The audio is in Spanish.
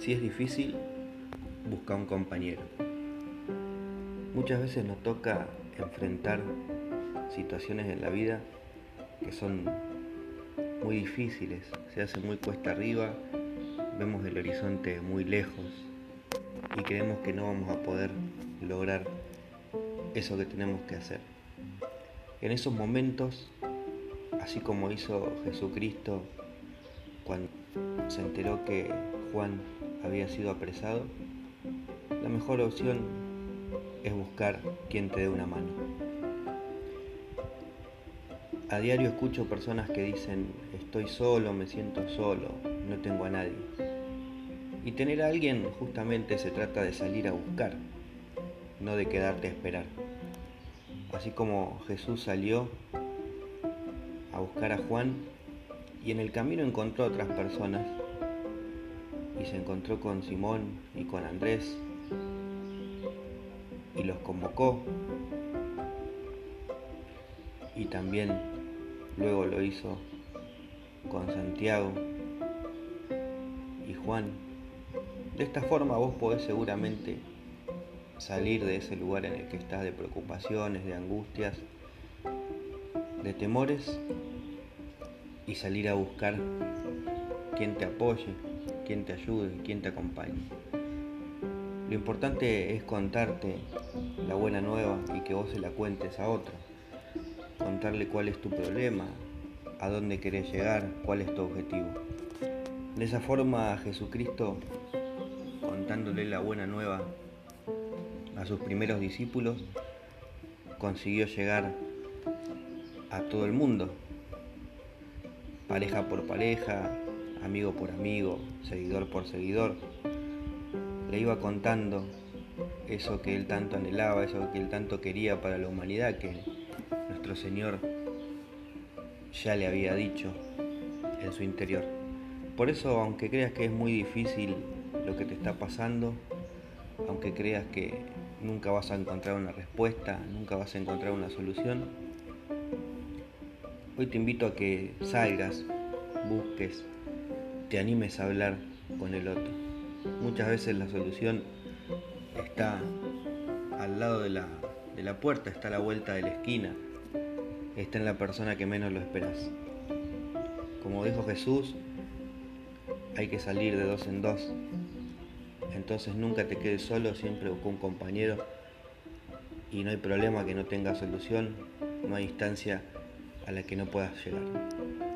Si es difícil, busca un compañero. Muchas veces nos toca enfrentar situaciones en la vida que son muy difíciles, se hace muy cuesta arriba, vemos el horizonte muy lejos y creemos que no vamos a poder lograr eso que tenemos que hacer. En esos momentos, así como hizo Jesucristo cuando se enteró que Juan había sido apresado, la mejor opción es buscar quien te dé una mano. A diario escucho personas que dicen, estoy solo, me siento solo, no tengo a nadie. Y tener a alguien justamente se trata de salir a buscar, no de quedarte a esperar. Así como Jesús salió a buscar a Juan y en el camino encontró a otras personas y se encontró con Simón y con Andrés y los convocó y también luego lo hizo con Santiago y Juan. De esta forma vos podés seguramente salir de ese lugar en el que estás de preocupaciones, de angustias, de temores y salir a buscar quien te apoye, quien te ayude, quien te acompañe. Lo importante es contarte la buena nueva y que vos se la cuentes a otro. Contarle cuál es tu problema, a dónde querés llegar, cuál es tu objetivo. De esa forma Jesucristo, contándole la buena nueva a sus primeros discípulos, consiguió llegar a todo el mundo, pareja por pareja, amigo por amigo, seguidor por seguidor. Le iba contando eso que él tanto anhelaba, eso que él tanto quería para la humanidad, que nuestro Señor ya le había dicho en su interior. Por eso, aunque creas que es muy difícil lo que te está pasando, aunque creas que nunca vas a encontrar una respuesta, nunca vas a encontrar una solución. Hoy te invito a que salgas, busques, te animes a hablar con el otro. Muchas veces la solución está al lado de la, de la puerta, está a la vuelta de la esquina, está en la persona que menos lo esperas. Como dijo Jesús, hay que salir de dos en dos. Entonces nunca te quedes solo, siempre busca un compañero y no hay problema que no tenga solución, no hay instancia a la que no puedas llegar.